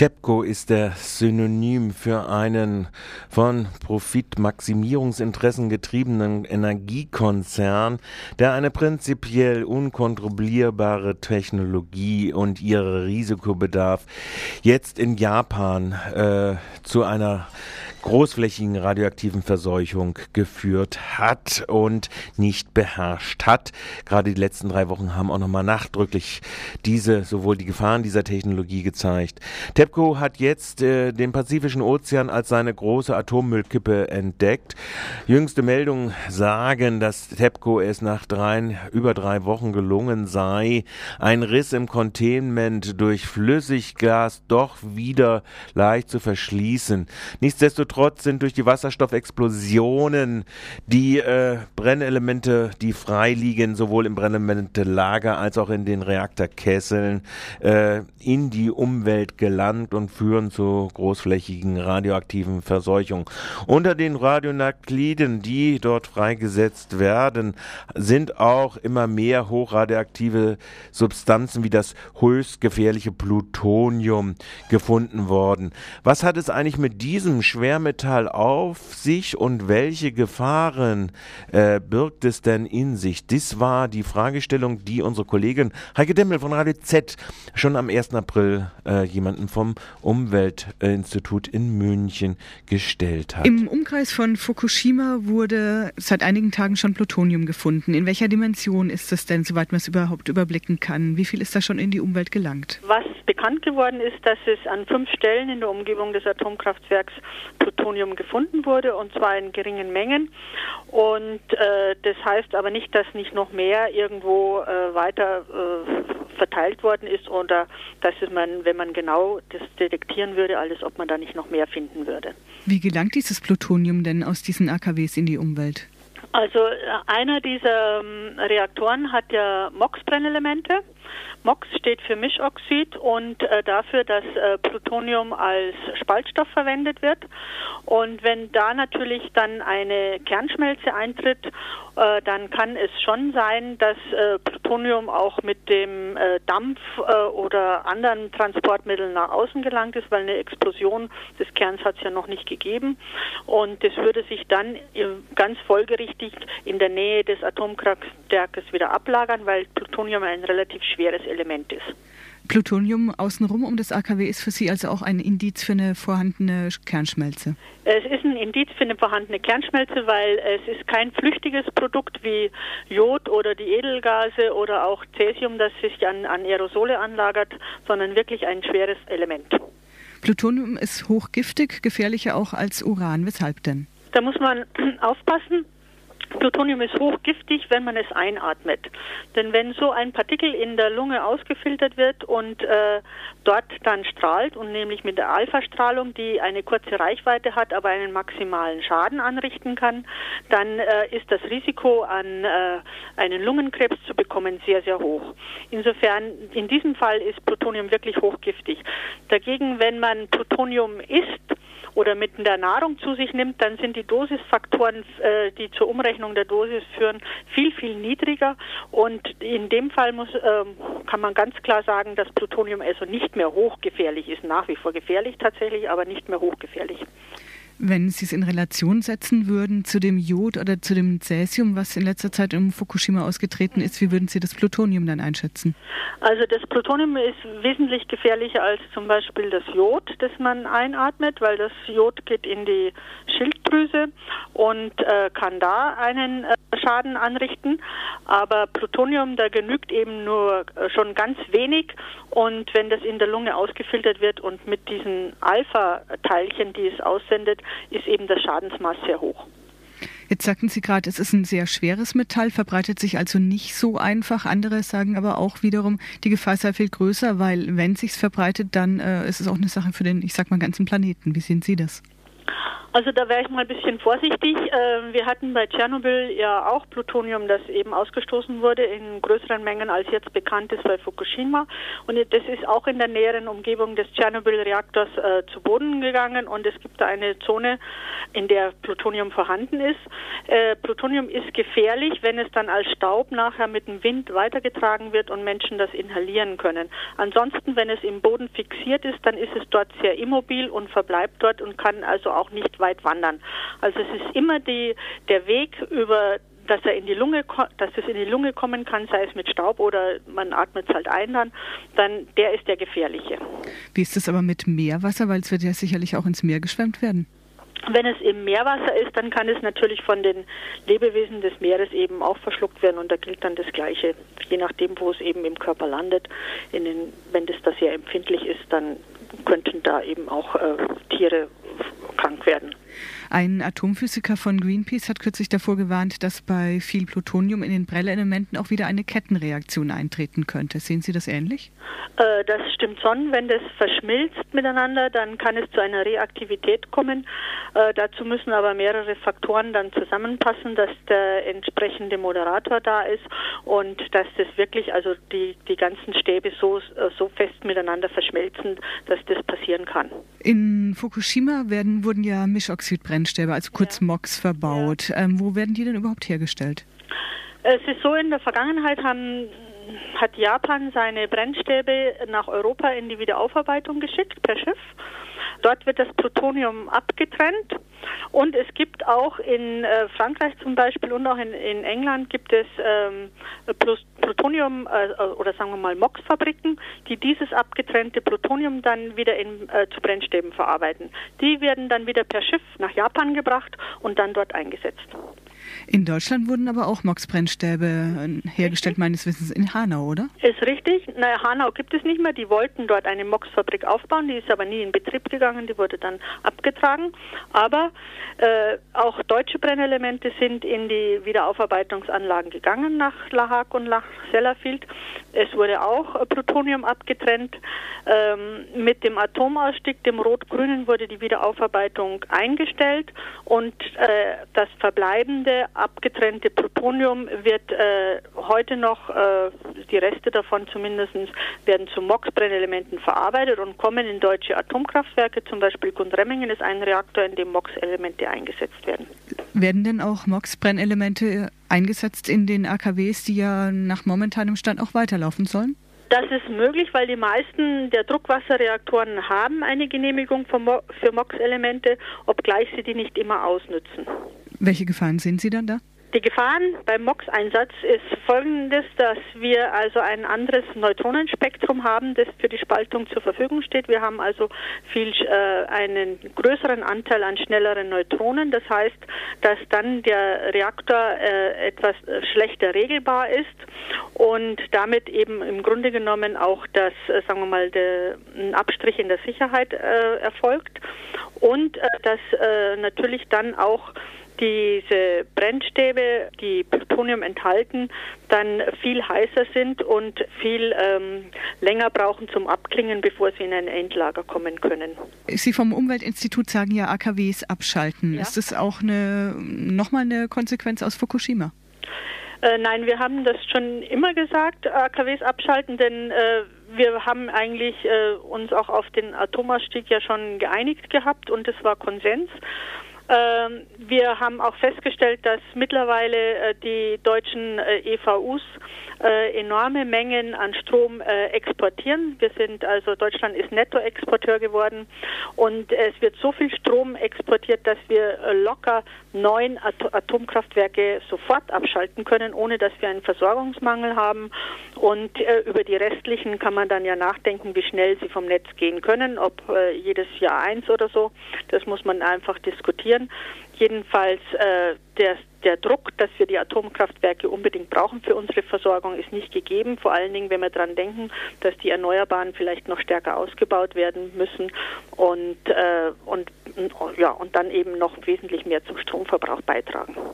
TEPCO ist der Synonym für einen von Profitmaximierungsinteressen getriebenen Energiekonzern, der eine prinzipiell unkontrollierbare Technologie und ihre Risikobedarf jetzt in Japan äh, zu einer großflächigen radioaktiven Verseuchung geführt hat und nicht beherrscht hat. Gerade die letzten drei Wochen haben auch nochmal nachdrücklich diese, sowohl die Gefahren dieser Technologie gezeigt. TEPCO hat jetzt äh, den Pazifischen Ozean als seine große Atommüllkippe entdeckt. Jüngste Meldungen sagen, dass TEPCO es nach drei, über drei Wochen gelungen sei, ein Riss im Containment durch Flüssiggas doch wieder leicht zu verschließen. Nichtsdestotrotz Nichtsdestotrotz sind durch die Wasserstoffexplosionen die äh, Brennelemente, die frei liegen, sowohl im Brennelementelager als auch in den Reaktorkesseln, äh, in die Umwelt gelangt und führen zu großflächigen radioaktiven Verseuchungen. Unter den Radionukliden, die dort freigesetzt werden, sind auch immer mehr hochradioaktive Substanzen wie das höchst gefährliche Plutonium gefunden worden. Was hat es eigentlich mit diesem schwer Schwermetall auf sich und welche Gefahren äh, birgt es denn in sich? Das war die Fragestellung, die unsere Kollegin Heike Demmel von Radio Z schon am 1. April äh, jemanden vom Umweltinstitut in München gestellt hat. Im Umkreis von Fukushima wurde seit einigen Tagen schon Plutonium gefunden. In welcher Dimension ist es denn, soweit man es überhaupt überblicken kann? Wie viel ist da schon in die Umwelt gelangt? Was bekannt geworden ist, dass es an fünf Stellen in der Umgebung des Atomkraftwerks Plutonium gefunden wurde und zwar in geringen Mengen. Und äh, das heißt aber nicht, dass nicht noch mehr irgendwo äh, weiter äh, verteilt worden ist oder dass man, wenn man genau das detektieren würde, alles, ob man da nicht noch mehr finden würde. Wie gelangt dieses Plutonium denn aus diesen AKWs in die Umwelt? Also äh, einer dieser ähm, Reaktoren hat ja MOX-Brennelemente MOX steht für Mischoxid und äh, dafür, dass äh, Plutonium als Spaltstoff verwendet wird. Und wenn da natürlich dann eine Kernschmelze eintritt, äh, dann kann es schon sein, dass äh, Plutonium auch mit dem äh, Dampf oder anderen Transportmitteln nach außen gelangt ist, weil eine Explosion des Kerns hat es ja noch nicht gegeben. Und das würde sich dann ganz folgerichtig in der Nähe des Atomkraftwerkes wieder ablagern, weil Plutonium ein relativ schweres Element ist. Plutonium außenrum um das AKW ist für Sie also auch ein Indiz für eine vorhandene Kernschmelze? Es ist ein Indiz für eine vorhandene Kernschmelze, weil es ist kein flüchtiges Produkt wie Jod oder die Edelgase oder auch Cäsium, das sich an, an Aerosole anlagert, sondern wirklich ein schweres Element. Plutonium ist hochgiftig, gefährlicher auch als Uran. Weshalb denn? Da muss man aufpassen. Plutonium ist hochgiftig, wenn man es einatmet. Denn wenn so ein Partikel in der Lunge ausgefiltert wird und äh, dort dann strahlt, und nämlich mit der Alpha-Strahlung, die eine kurze Reichweite hat, aber einen maximalen Schaden anrichten kann, dann äh, ist das Risiko, an äh, einen Lungenkrebs zu bekommen, sehr, sehr hoch. Insofern, in diesem Fall ist Plutonium wirklich hochgiftig. Dagegen, wenn man Plutonium isst, oder mit der Nahrung zu sich nimmt, dann sind die Dosisfaktoren, äh, die zur Umrechnung der Dosis führen, viel, viel niedriger. Und in dem Fall muss, äh, kann man ganz klar sagen, dass Plutonium also nicht mehr hochgefährlich ist. Nach wie vor gefährlich tatsächlich, aber nicht mehr hochgefährlich. Wenn Sie es in Relation setzen würden zu dem Jod oder zu dem Cäsium, was in letzter Zeit in Fukushima ausgetreten ist, wie würden Sie das Plutonium dann einschätzen? Also das Plutonium ist wesentlich gefährlicher als zum Beispiel das Jod, das man einatmet, weil das Jod geht in die Schilddrüse und äh, kann da einen äh, Schaden anrichten. Aber Plutonium, da genügt eben nur äh, schon ganz wenig und wenn das in der Lunge ausgefiltert wird und mit diesen Alpha-Teilchen, die es aussendet, ist eben das Schadensmaß sehr hoch. Jetzt sagten Sie gerade, es ist ein sehr schweres Metall, verbreitet sich also nicht so einfach. Andere sagen aber auch wiederum, die Gefahr sei viel größer, weil wenn sich's verbreitet, dann äh, ist es auch eine Sache für den, ich sag mal, ganzen Planeten. Wie sehen Sie das? Also da wäre ich mal ein bisschen vorsichtig. Ähm, wir hatten bei Tschernobyl ja auch Plutonium, das eben ausgestoßen wurde in größeren Mengen als jetzt bekannt ist bei Fukushima. Und das ist auch in der näheren Umgebung des Tschernobyl-Reaktors äh, zu Boden gegangen und es gibt da eine Zone, in der Plutonium vorhanden ist. Äh, Plutonium ist gefährlich, wenn es dann als Staub nachher mit dem Wind weitergetragen wird und Menschen das inhalieren können. Ansonsten, wenn es im Boden fixiert ist, dann ist es dort sehr immobil und verbleibt dort und kann also auch nicht weit wandern. Also es ist immer die, der Weg über dass er in die Lunge, dass es in die Lunge kommen kann, sei es mit Staub oder man atmet es halt ein dann, dann der ist der gefährliche. Wie ist es aber mit Meerwasser, weil es wird ja sicherlich auch ins Meer geschwemmt werden? Wenn es im Meerwasser ist, dann kann es natürlich von den Lebewesen des Meeres eben auch verschluckt werden und da gilt dann das Gleiche. Je nachdem, wo es eben im Körper landet, den, wenn das da sehr empfindlich ist, dann könnten da eben auch äh, Tiere krank werden. Ein Atomphysiker von Greenpeace hat kürzlich davor gewarnt, dass bei viel Plutonium in den Brellelementen auch wieder eine Kettenreaktion eintreten könnte. Sehen Sie das ähnlich? Äh, das stimmt schon. Wenn das verschmilzt miteinander, dann kann es zu einer Reaktivität kommen. Äh, dazu müssen aber mehrere Faktoren dann zusammenpassen, dass der entsprechende Moderator da ist und dass das wirklich, also die, die ganzen Stäbe so, äh, so fest miteinander verschmelzen, dass das passieren kann. In Fukushima werden, wurden ja Mischoxidbrennstäbe, also kurz ja. MOX, verbaut. Ja. Ähm, wo werden die denn überhaupt hergestellt? Es ist so, in der Vergangenheit haben, hat Japan seine Brennstäbe nach Europa in die Wiederaufarbeitung geschickt per Schiff. Dort wird das Plutonium abgetrennt und es gibt auch in äh, Frankreich zum Beispiel und auch in, in England gibt es ähm, Plutonium äh, oder sagen wir mal MOX-Fabriken, die dieses abgetrennte Plutonium dann wieder in, äh, zu Brennstäben verarbeiten. Die werden dann wieder per Schiff nach Japan gebracht und dann dort eingesetzt. In Deutschland wurden aber auch MOX-Brennstäbe äh, hergestellt, richtig? meines Wissens in Hanau, oder? Ist richtig. Naja, Hanau gibt es nicht mehr. Die wollten dort eine MOX-Fabrik aufbauen. Die ist aber nie in Betrieb gegangen. Die wurde dann abgetragen. Aber äh, auch deutsche Brennelemente sind in die Wiederaufarbeitungsanlagen gegangen nach La Hague und nach Sellafield. Es wurde auch Plutonium abgetrennt. Ähm, mit dem Atomausstieg, dem Rot-Grünen, wurde die Wiederaufarbeitung eingestellt und äh, das verbleibende abgetrennte Plutonium wird äh, heute noch, äh, die Reste davon zumindest, werden zu MOX-Brennelementen verarbeitet und kommen in deutsche Atomkraftwerke. Zum Beispiel Gundremmingen ist ein Reaktor, in dem MOX-Elemente eingesetzt werden. Werden denn auch MOX-Brennelemente eingesetzt in den AKWs, die ja nach momentanem Stand auch weiterlaufen sollen? Das ist möglich, weil die meisten der Druckwasserreaktoren haben eine Genehmigung für MOX-Elemente, obgleich sie die nicht immer ausnützen. Welche Gefahren sehen Sie dann da? Die Gefahren beim MOX-Einsatz ist folgendes, dass wir also ein anderes Neutronenspektrum haben, das für die Spaltung zur Verfügung steht. Wir haben also viel äh, einen größeren Anteil an schnelleren Neutronen. Das heißt, dass dann der Reaktor äh, etwas äh, schlechter regelbar ist und damit eben im Grunde genommen auch das, äh, sagen wir mal, der, Abstrich in der Sicherheit äh, erfolgt und äh, dass natürlich dann auch diese Brennstäbe, die Plutonium enthalten, dann viel heißer sind und viel ähm, länger brauchen zum Abklingen, bevor sie in ein Endlager kommen können. Sie vom Umweltinstitut sagen ja AKWs abschalten. Ja. Ist das auch eine, nochmal eine Konsequenz aus Fukushima? Äh, nein, wir haben das schon immer gesagt, AKWs abschalten, denn äh, wir haben eigentlich äh, uns auch auf den Atomausstieg ja schon geeinigt gehabt und es war Konsens. Ähm, wir haben auch festgestellt, dass mittlerweile äh, die deutschen äh, EVUs äh, enorme Mengen an Strom exportieren. Wir sind also Deutschland ist Nettoexporteur geworden und es wird so viel Strom exportiert, dass wir locker neun Atomkraftwerke sofort abschalten können, ohne dass wir einen Versorgungsmangel haben. Und über die restlichen kann man dann ja nachdenken, wie schnell sie vom Netz gehen können, ob jedes Jahr eins oder so. Das muss man einfach diskutieren können. Jedenfalls äh, der, der Druck, dass wir die Atomkraftwerke unbedingt brauchen für unsere Versorgung, ist nicht gegeben. Vor allen Dingen, wenn wir daran denken, dass die Erneuerbaren vielleicht noch stärker ausgebaut werden müssen und, äh, und, ja, und dann eben noch wesentlich mehr zum Stromverbrauch beitragen.